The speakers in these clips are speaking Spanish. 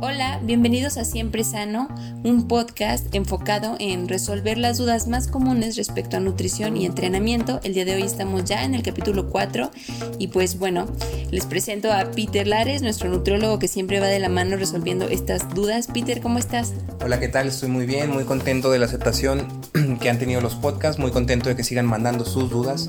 Hola, bienvenidos a Siempre Sano, un podcast enfocado en resolver las dudas más comunes respecto a nutrición y entrenamiento. El día de hoy estamos ya en el capítulo 4 y pues bueno, les presento a Peter Lares, nuestro nutriólogo que siempre va de la mano resolviendo estas dudas. Peter, ¿cómo estás? Hola, ¿qué tal? Estoy muy bien, muy contento de la aceptación que han tenido los podcasts, muy contento de que sigan mandando sus dudas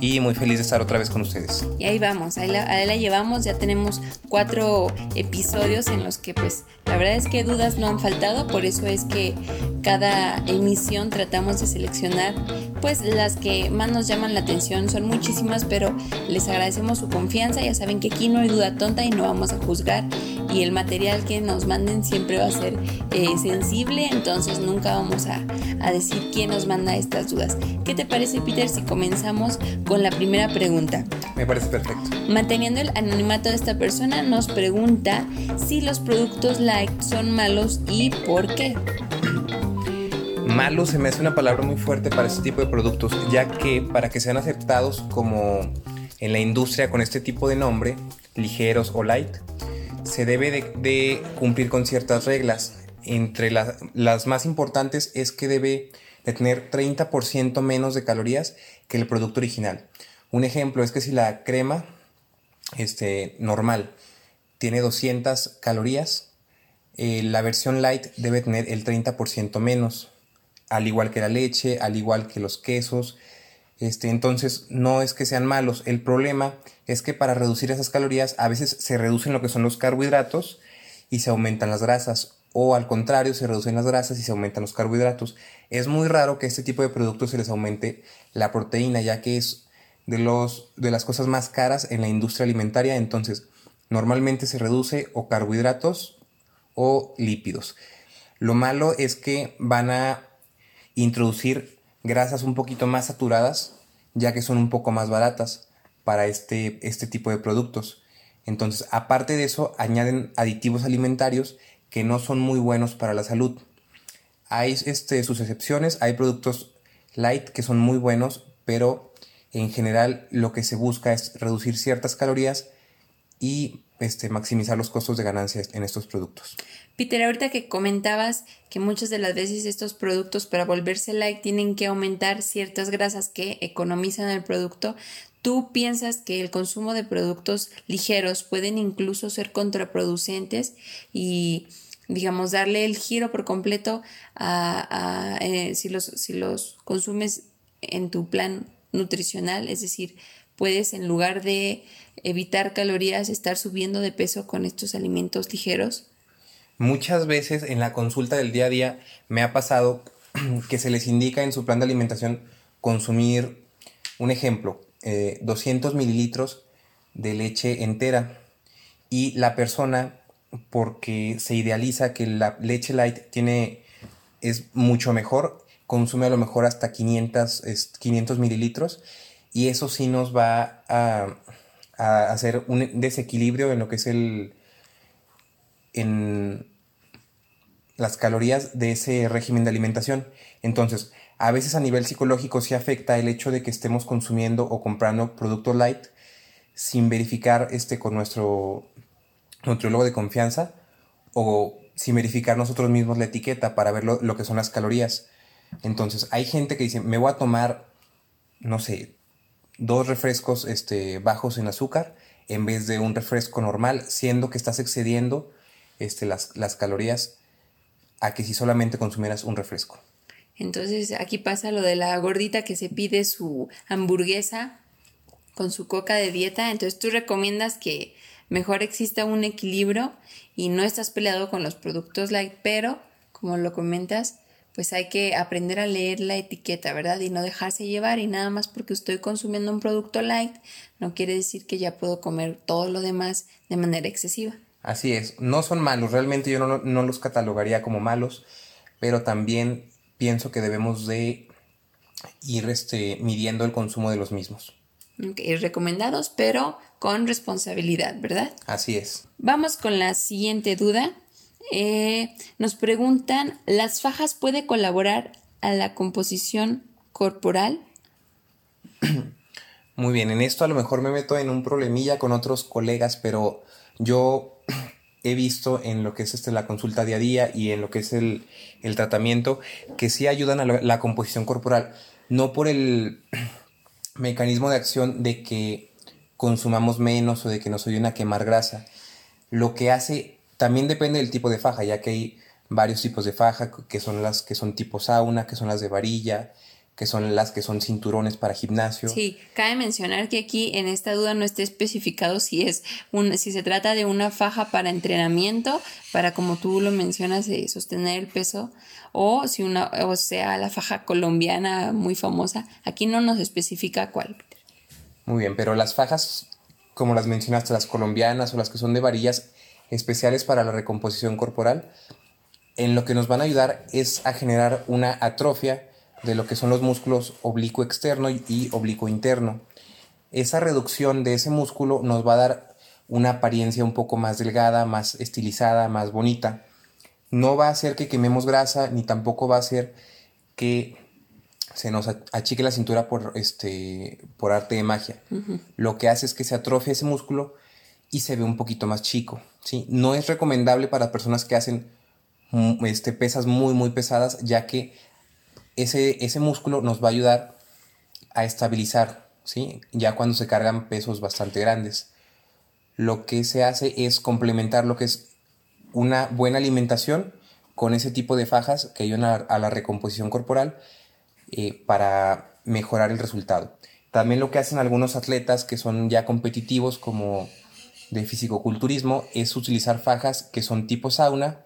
y muy feliz de estar otra vez con ustedes. Y ahí vamos, ahí la, ahí la llevamos, ya tenemos cuatro episodios en los que pues la verdad es que dudas no han faltado, por eso es que cada emisión tratamos de seleccionar pues las que más nos llaman la atención, son muchísimas, pero les agradecemos su confianza, ya saben que aquí no hay duda tonta y no vamos a juzgar y el material que nos manden siempre va a ser eh, sensible, entonces nunca vamos a, a decir quién nos manda estas dudas. ¿Qué te parece Peter si comenzamos con la primera pregunta? Me parece perfecto. Manteniendo el anonimato de esta persona, nos pregunta si los productos light son malos y por qué. Malo se me hace una palabra muy fuerte para este tipo de productos, ya que para que sean aceptados como en la industria con este tipo de nombre, ligeros o light, se debe de, cumplir con ciertas reglas. Entre la- las más importantes es que debe de tener 30% menos de calorías que el producto original. Un ejemplo es que si la crema este, normal tiene 200 calorías, eh, la versión light debe tener el 30% menos, al igual que la leche, al igual que los quesos. Este, entonces, no es que sean malos. El problema es que para reducir esas calorías, a veces se reducen lo que son los carbohidratos y se aumentan las grasas. O al contrario, se reducen las grasas y se aumentan los carbohidratos. Es muy raro que este tipo de productos se les aumente la proteína, ya que es de, los, de las cosas más caras en la industria alimentaria. Entonces, normalmente se reduce o carbohidratos o lípidos. Lo malo es que van a introducir grasas un poquito más saturadas, ya que son un poco más baratas para este, este tipo de productos. Entonces, aparte de eso, añaden aditivos alimentarios que no son muy buenos para la salud. Hay este, sus excepciones, hay productos light que son muy buenos, pero en general lo que se busca es reducir ciertas calorías y este, maximizar los costos de ganancia en estos productos. Peter, ahorita que comentabas que muchas de las veces estos productos para volverse light tienen que aumentar ciertas grasas que economizan el producto, ¿tú piensas que el consumo de productos ligeros pueden incluso ser contraproducentes y digamos darle el giro por completo a, a, eh, si, los, si los consumes en tu plan nutricional? Es decir, puedes en lugar de evitar calorías estar subiendo de peso con estos alimentos ligeros. Muchas veces en la consulta del día a día me ha pasado que se les indica en su plan de alimentación consumir, un ejemplo, eh, 200 mililitros de leche entera y la persona, porque se idealiza que la leche light tiene, es mucho mejor, consume a lo mejor hasta 500, es, 500 mililitros y eso sí nos va a, a hacer un desequilibrio en lo que es el, en las calorías de ese régimen de alimentación. Entonces, a veces a nivel psicológico sí afecta el hecho de que estemos consumiendo o comprando productos light sin verificar este con nuestro nutriólogo de confianza o sin verificar nosotros mismos la etiqueta para ver lo, lo que son las calorías. Entonces, hay gente que dice, me voy a tomar, no sé, dos refrescos este, bajos en azúcar en vez de un refresco normal, siendo que estás excediendo este, las, las calorías a que si solamente consumieras un refresco. Entonces aquí pasa lo de la gordita que se pide su hamburguesa con su coca de dieta. Entonces tú recomiendas que mejor exista un equilibrio y no estás peleado con los productos light, pero como lo comentas, pues hay que aprender a leer la etiqueta, ¿verdad? Y no dejarse llevar y nada más porque estoy consumiendo un producto light no quiere decir que ya puedo comer todo lo demás de manera excesiva. Así es, no son malos, realmente yo no, no los catalogaría como malos, pero también pienso que debemos de ir este, midiendo el consumo de los mismos. Okay, recomendados, pero con responsabilidad, ¿verdad? Así es. Vamos con la siguiente duda. Eh, nos preguntan, ¿las fajas puede colaborar a la composición corporal? Muy bien, en esto a lo mejor me meto en un problemilla con otros colegas, pero yo he visto en lo que es este, la consulta día a día y en lo que es el, tratamiento, que sí ayudan a la, composición corporal, no por el mecanismo de acción de que consumamos menos o de que nos ayuden a quemar grasa. Lo que hace también depende del tipo de faja, ya que hay varios tipos de faja, que son las que son tipo sauna, que son las de varilla, que son las que son cinturones para gimnasio. Sí, cabe mencionar que aquí en esta duda no está especificado si es un, si se trata de una faja para entrenamiento, para como tú lo mencionas, de sostener el peso, o si una, o sea, la faja colombiana muy famosa. Aquí no nos especifica cuál. Muy bien, pero las fajas, como las mencionaste, las colombianas o las que son de varillas especiales para la recomposición corporal, en lo que nos van a ayudar es a generar una atrofia de lo que son los músculos oblicuo externo y oblicuo interno. Esa reducción de ese músculo nos va a dar una apariencia un poco más delgada, más estilizada, más bonita. No va a hacer que quememos grasa, ni tampoco va a hacer que se nos achique la cintura por, este, por arte de magia. Lo que hace es que se atrofia ese músculo y se ve un poquito más chico. ¿Sí? No es recomendable para personas que hacen mm, este, pesas muy, muy pesadas, ya que ese, ese músculo nos va a ayudar a estabilizar, ¿sí? Ya cuando se cargan pesos bastante grandes. Lo que se hace es complementar lo que es una buena alimentación con ese tipo de fajas que ayudan a, la recomposición corporal eh, para mejorar el resultado. También lo que hacen algunos atletas que son ya competitivos como de fisicoculturismo es utilizar fajas que son tipo sauna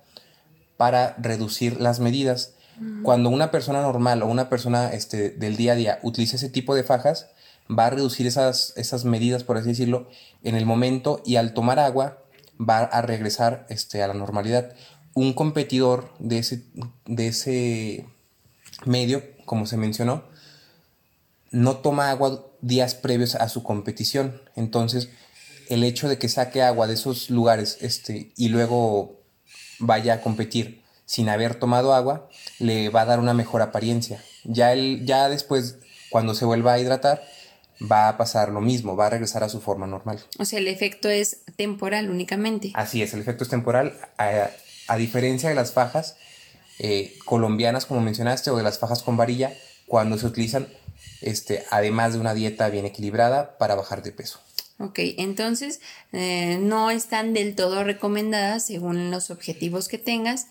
para reducir las medidas cuando una persona normal o una persona este, del día a día utiliza ese tipo de fajas, va a reducir esas, esas medidas, por así decirlo, en el momento y al tomar agua va a regresar este, a la normalidad. Un competidor de ese, de ese medio, como se mencionó, no toma agua días previos a su competición. Entonces, el hecho de que saque agua de esos lugares este, y luego vaya a competir sin haber tomado agua, le va a dar una mejor apariencia. Ya, él, ya después, cuando se vuelva a hidratar, va a pasar lo mismo, va a regresar a su forma normal. O sea, el efecto es temporal únicamente. Así es, el efecto es temporal, a, diferencia de las fajas eh, colombianas, como mencionaste, o de las fajas con varilla, cuando se utilizan, este, además de una dieta bien equilibrada, para bajar de peso. Ok, entonces eh, no están del todo recomendadas según los objetivos que tengas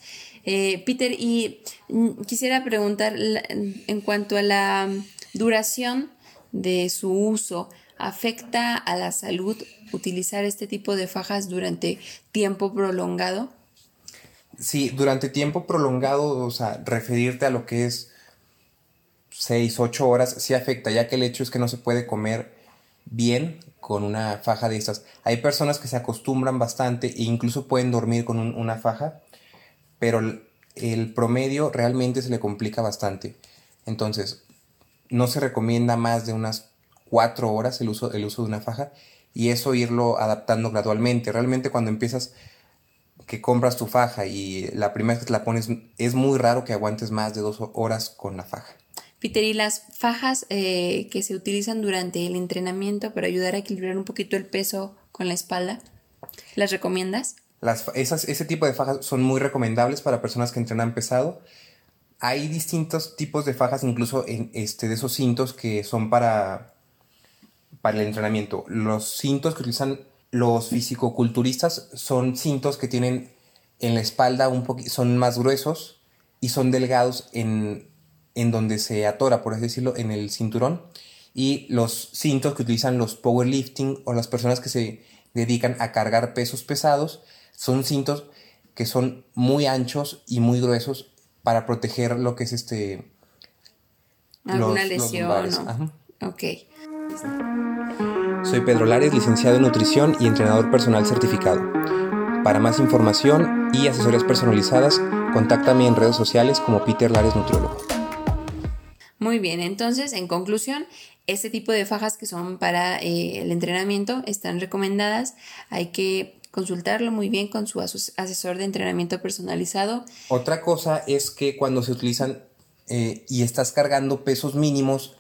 eh, Peter, y mm, quisiera preguntar en cuanto a la duración de su uso, ¿afecta a la salud utilizar este tipo de fajas durante tiempo prolongado? Sí, durante tiempo prolongado, o sea, referirte a lo que es 6, 8 horas, sí afecta, ya que el hecho es que no se puede comer bien con una faja de estas. Hay personas que se acostumbran bastante e incluso pueden dormir con una faja pero el, promedio realmente se le complica bastante. Entonces, no se recomienda más de unas cuatro horas el uso, el uso de una faja y eso irlo adaptando gradualmente. Realmente cuando empiezas que compras tu faja y la primera vez que te la pones, es muy raro que aguantes más de dos horas con la faja. Peter, ¿y las fajas eh, que se utilizan durante el entrenamiento para ayudar a equilibrar un poquito el peso con la espalda, las recomiendas? esas, ese tipo de fajas son muy recomendables para personas que entrenan pesado. Hay distintos tipos de fajas, incluso este, de esos cintos que son para, para el entrenamiento. Los cintos que utilizan los fisicoculturistas son cintos que tienen en la espalda un son más gruesos y son delgados en, en donde se atora, por así decirlo, en el cinturón. Y los cintos que utilizan los powerlifting o las personas que se dedican a cargar pesos pesados son cintos que son muy anchos y muy gruesos para proteger lo que es este... Alguna lesión. Ok. Soy Pedro Lares, licenciado en nutrición y entrenador personal certificado. Para más información y asesorías personalizadas, contáctame en redes sociales como Peter Lares Nutriólogo. Muy bien, entonces, en conclusión, este tipo de fajas que son para eh, el entrenamiento están recomendadas. Hay que consultarlo muy bien con su asesor de entrenamiento personalizado. Otra cosa es que cuando se utilizan eh, y estás cargando pesos mínimos,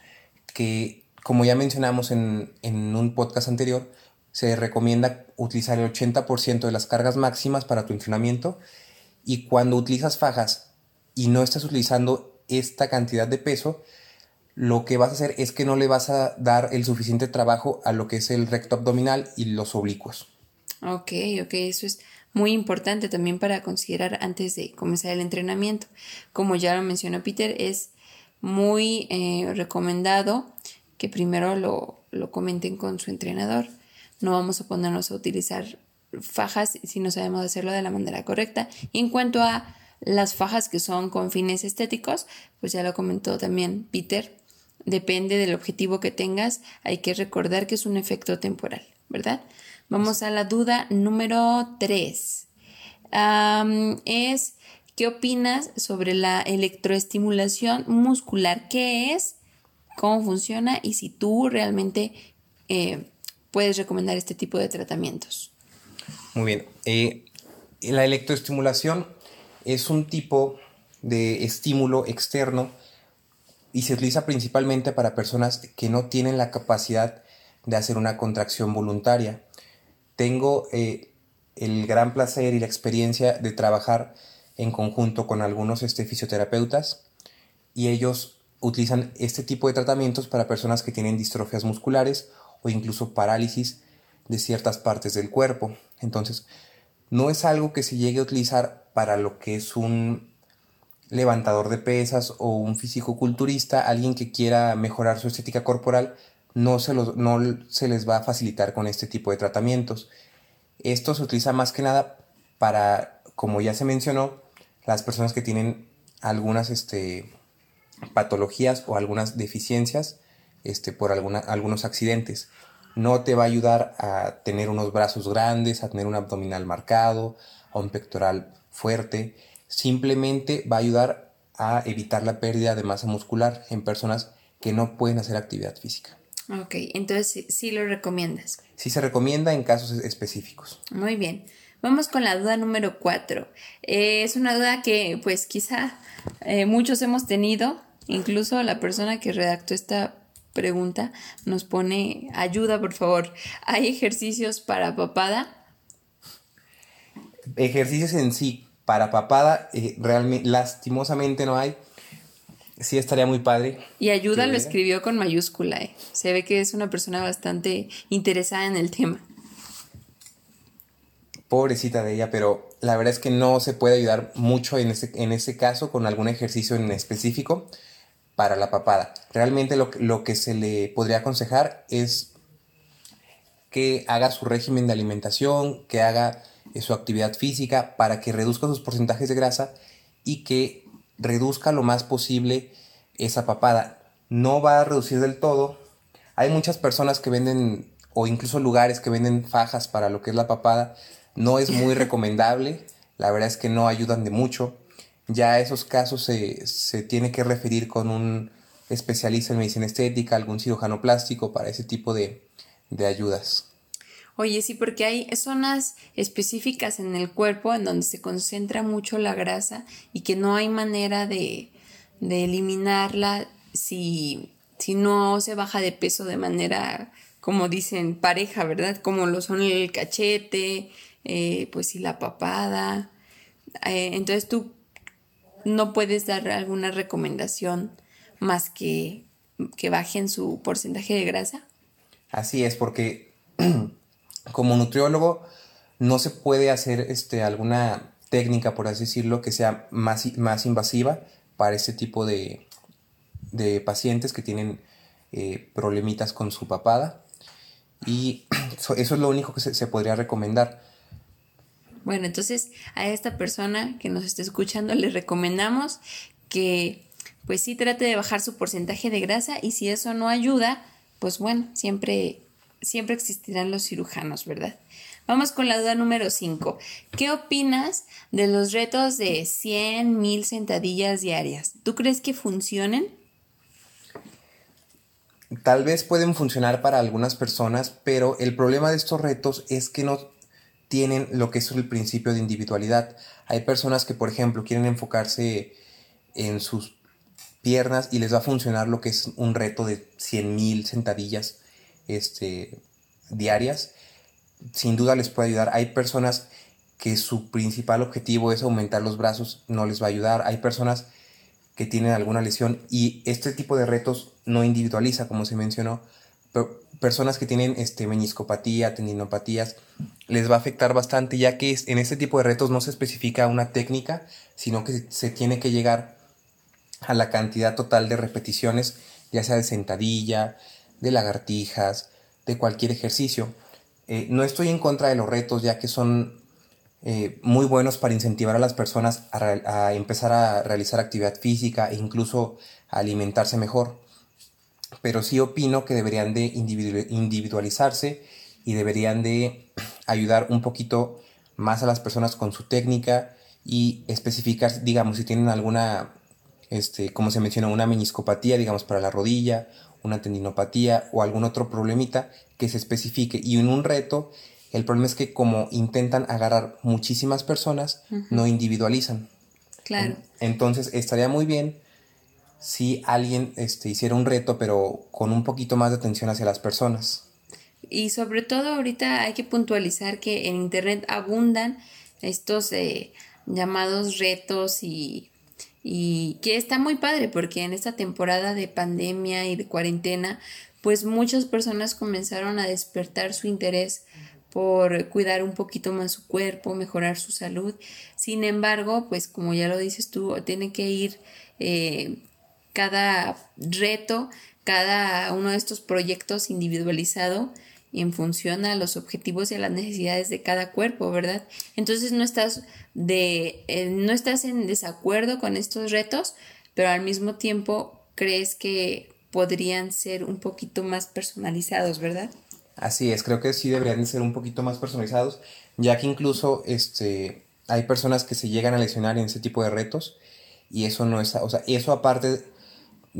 que como ya mencionamos en, un podcast anterior, se recomienda utilizar el 80% de las cargas máximas para tu entrenamiento y cuando utilizas fajas y no estás utilizando esta cantidad de peso, lo que vas a hacer es que no le vas a dar el suficiente trabajo a lo que es el recto abdominal y los oblicuos. Ok, ok, eso es muy importante también para considerar antes de comenzar el entrenamiento. Como ya lo mencionó Peter, es muy eh, recomendado que primero lo, lo comenten con su entrenador. No vamos a ponernos a utilizar fajas si no sabemos hacerlo de la manera correcta. Y en cuanto a las fajas que son con fines estéticos, pues ya lo comentó también Peter, depende del objetivo que tengas, hay que recordar que es un efecto temporal, ¿verdad? Vamos a la duda número 3. es, ¿qué opinas sobre la electroestimulación muscular? ¿Qué es? ¿Cómo funciona? Y si tú realmente eh, puedes recomendar este tipo de tratamientos. Muy bien. Eh, la electroestimulación es un tipo de estímulo externo y se utiliza principalmente para personas que no tienen la capacidad de hacer una contracción voluntaria tengo eh, el gran placer y la experiencia de trabajar en conjunto con algunos este, fisioterapeutas y ellos utilizan este tipo de tratamientos para personas que tienen distrofias musculares o incluso parálisis de ciertas partes del cuerpo. Entonces, no es algo que se llegue a utilizar para lo que es un levantador de pesas o un físico culturista, alguien que quiera mejorar su estética corporal, no se, no se les va a facilitar con este tipo de tratamientos. Esto se utiliza más que nada para, como ya se mencionó, las personas que tienen algunas este, patologías o algunas deficiencias este, por algunos accidentes. No te va a ayudar a tener unos brazos grandes, a tener un abdominal marcado, a un pectoral fuerte. Simplemente va a ayudar a evitar la pérdida de masa muscular en personas que no pueden hacer actividad física. Ok, entonces sí, lo recomiendas. Sí se recomienda en casos específicos. Muy bien. Vamos con la duda número cuatro. Eh, es una duda que pues quizá eh, muchos hemos tenido, incluso la persona que redactó esta pregunta nos pone ayuda, por favor. ¿Hay ejercicios para papada? Ejercicios en sí para papada, eh, realmente, lastimosamente no hay sí estaría muy padre. Y ayuda lo escribió con mayúscula. Eh. Se ve que es una persona bastante interesada en el tema. Pobrecita de ella, pero la verdad es que no se puede ayudar mucho en ese, en ese caso con algún ejercicio en específico para la papada. Realmente lo, lo que se le podría aconsejar es que haga su régimen de alimentación, que haga eh, su actividad física para que reduzca sus porcentajes de grasa y que reduzca lo más posible esa papada. No va a reducir del todo. Hay muchas personas que venden, o incluso lugares que venden fajas para lo que es la papada. No es muy recomendable. La verdad es que no ayudan de mucho. Ya esos casos se, se tiene que referir con un especialista en medicina estética, algún cirujano plástico para ese tipo de, de ayudas. Oye, sí, porque hay zonas específicas en el cuerpo en donde se concentra mucho la grasa y que no hay manera de, eliminarla si, si no se baja de peso de manera, como dicen, pareja, ¿verdad? Como lo son el cachete, eh, pues y la papada. Eh, entonces tú no puedes dar alguna recomendación más que que bajen su porcentaje de grasa. Así es, porque como nutriólogo no se puede hacer este, alguna técnica, por así decirlo, que sea más, más invasiva para ese tipo de, pacientes que tienen eh, problemitas con su papada. Y eso es lo único que se, podría recomendar. Bueno, entonces a esta persona que nos está escuchando le recomendamos que pues sí trate de bajar su porcentaje de grasa y si eso no ayuda, pues bueno, siempre siempre existirán los cirujanos, ¿verdad? Vamos con la duda número 5. ¿Qué opinas de los retos de 100 mil sentadillas diarias? ¿Tú crees que funcionen? Tal vez pueden funcionar para algunas personas, pero el problema de estos retos es que no tienen lo que es el principio de individualidad. Hay personas que, por ejemplo, quieren enfocarse en sus piernas y les va a funcionar lo que es un reto de 100 mil sentadillas este, diarias sin duda les puede ayudar. Hay personas que su principal objetivo es aumentar los brazos, no les va a ayudar. Hay personas que tienen alguna lesión y este tipo de retos no individualiza, como se mencionó. Personas que tienen este, meniscopatía, tendinopatías, les va a afectar bastante, ya que en este tipo de retos no se especifica una técnica, sino que se tiene que llegar a la cantidad total de repeticiones, ya sea de sentadilla, de lagartijas, de cualquier ejercicio. Eh, no estoy en contra de los retos, ya que son eh, muy buenos para incentivar a las personas a, empezar a realizar actividad física e incluso a alimentarse mejor. Pero sí opino que deberían de individualizarse y deberían de ayudar un poquito más a las personas con su técnica y especificar, digamos, si tienen alguna, este, como se mencionó, una meniscopatía, digamos, para la rodilla, una tendinopatía o algún otro problemita que se especifique. Y en un reto, el problema es que como intentan agarrar muchísimas personas, no individualizan. Claro. Entonces estaría muy bien si alguien este, hiciera un reto, pero con un poquito más de atención hacia las personas. Y sobre todo ahorita hay que puntualizar que en Internet abundan estos eh, llamados retos y, y que está muy padre porque en esta temporada de pandemia y de cuarentena, pues muchas personas comenzaron a despertar su interés por cuidar un poquito más su cuerpo, mejorar su salud. Sin embargo, pues como ya lo dices tú, tiene que ir eh, cada reto, cada uno de estos proyectos individualizado en función a los objetivos y a las necesidades de cada cuerpo, ¿verdad? Entonces no estás de eh, no estás en desacuerdo con estos retos, pero al mismo tiempo crees que podrían ser un poquito más personalizados, ¿verdad? Así es, creo que sí deberían ser un poquito más personalizados, ya que incluso este, hay personas que se llegan a lesionar en ese tipo de retos y eso no es, o sea, eso aparte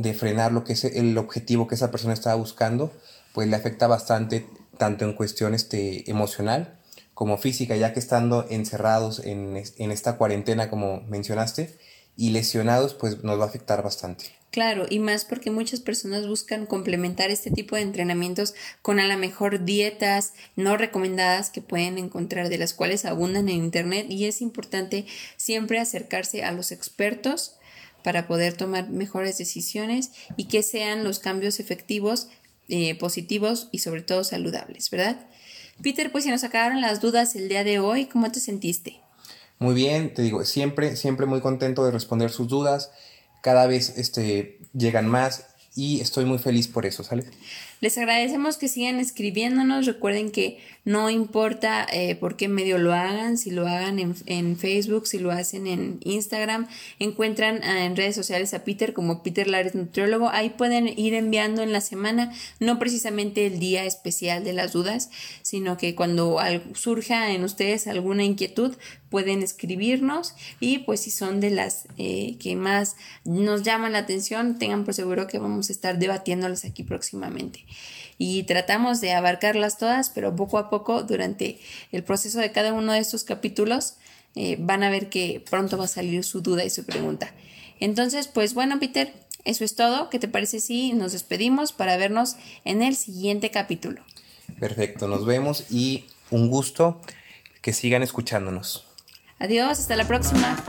de frenar lo que es el objetivo que esa persona estaba buscando, pues le afecta bastante tanto en cuestión este, emocional como física, ya que estando encerrados en, en esta cuarentena como mencionaste y lesionados, pues nos va a afectar bastante. Claro, y más porque muchas personas buscan complementar este tipo de entrenamientos con a lo mejor dietas no recomendadas que pueden encontrar, de las cuales abundan en Internet y es importante siempre acercarse a los expertos para poder tomar mejores decisiones y que sean los cambios efectivos, eh, positivos y sobre todo saludables, ¿verdad? Peter, pues si nos acabaron las dudas el día de hoy, ¿cómo te sentiste? Muy bien, te digo, siempre, siempre muy contento de responder sus dudas cada vez este, llegan más y estoy muy feliz por eso, ¿sale? Les agradecemos que sigan escribiéndonos. Recuerden que no importa eh, por qué medio lo hagan, si lo hagan en, Facebook, si lo hacen en Instagram, encuentran ah, en redes sociales a Peter como Peter Lares Nutriólogo. Ahí pueden ir enviando en la semana, no precisamente el día especial de las dudas, sino que cuando surja en ustedes alguna inquietud, pueden escribirnos y pues si son de las eh, que más nos llaman la atención, tengan por seguro que vamos a estar debatiéndolas aquí próximamente y tratamos de abarcarlas todas, pero poco a poco durante el proceso de cada uno de estos capítulos eh, van a ver que pronto va a salir su duda y su pregunta. Entonces, pues bueno, Peter, eso es todo. ¿Qué te parece si nos despedimos para vernos en el siguiente capítulo? Perfecto, nos vemos y un gusto que sigan escuchándonos. Adiós, hasta la próxima.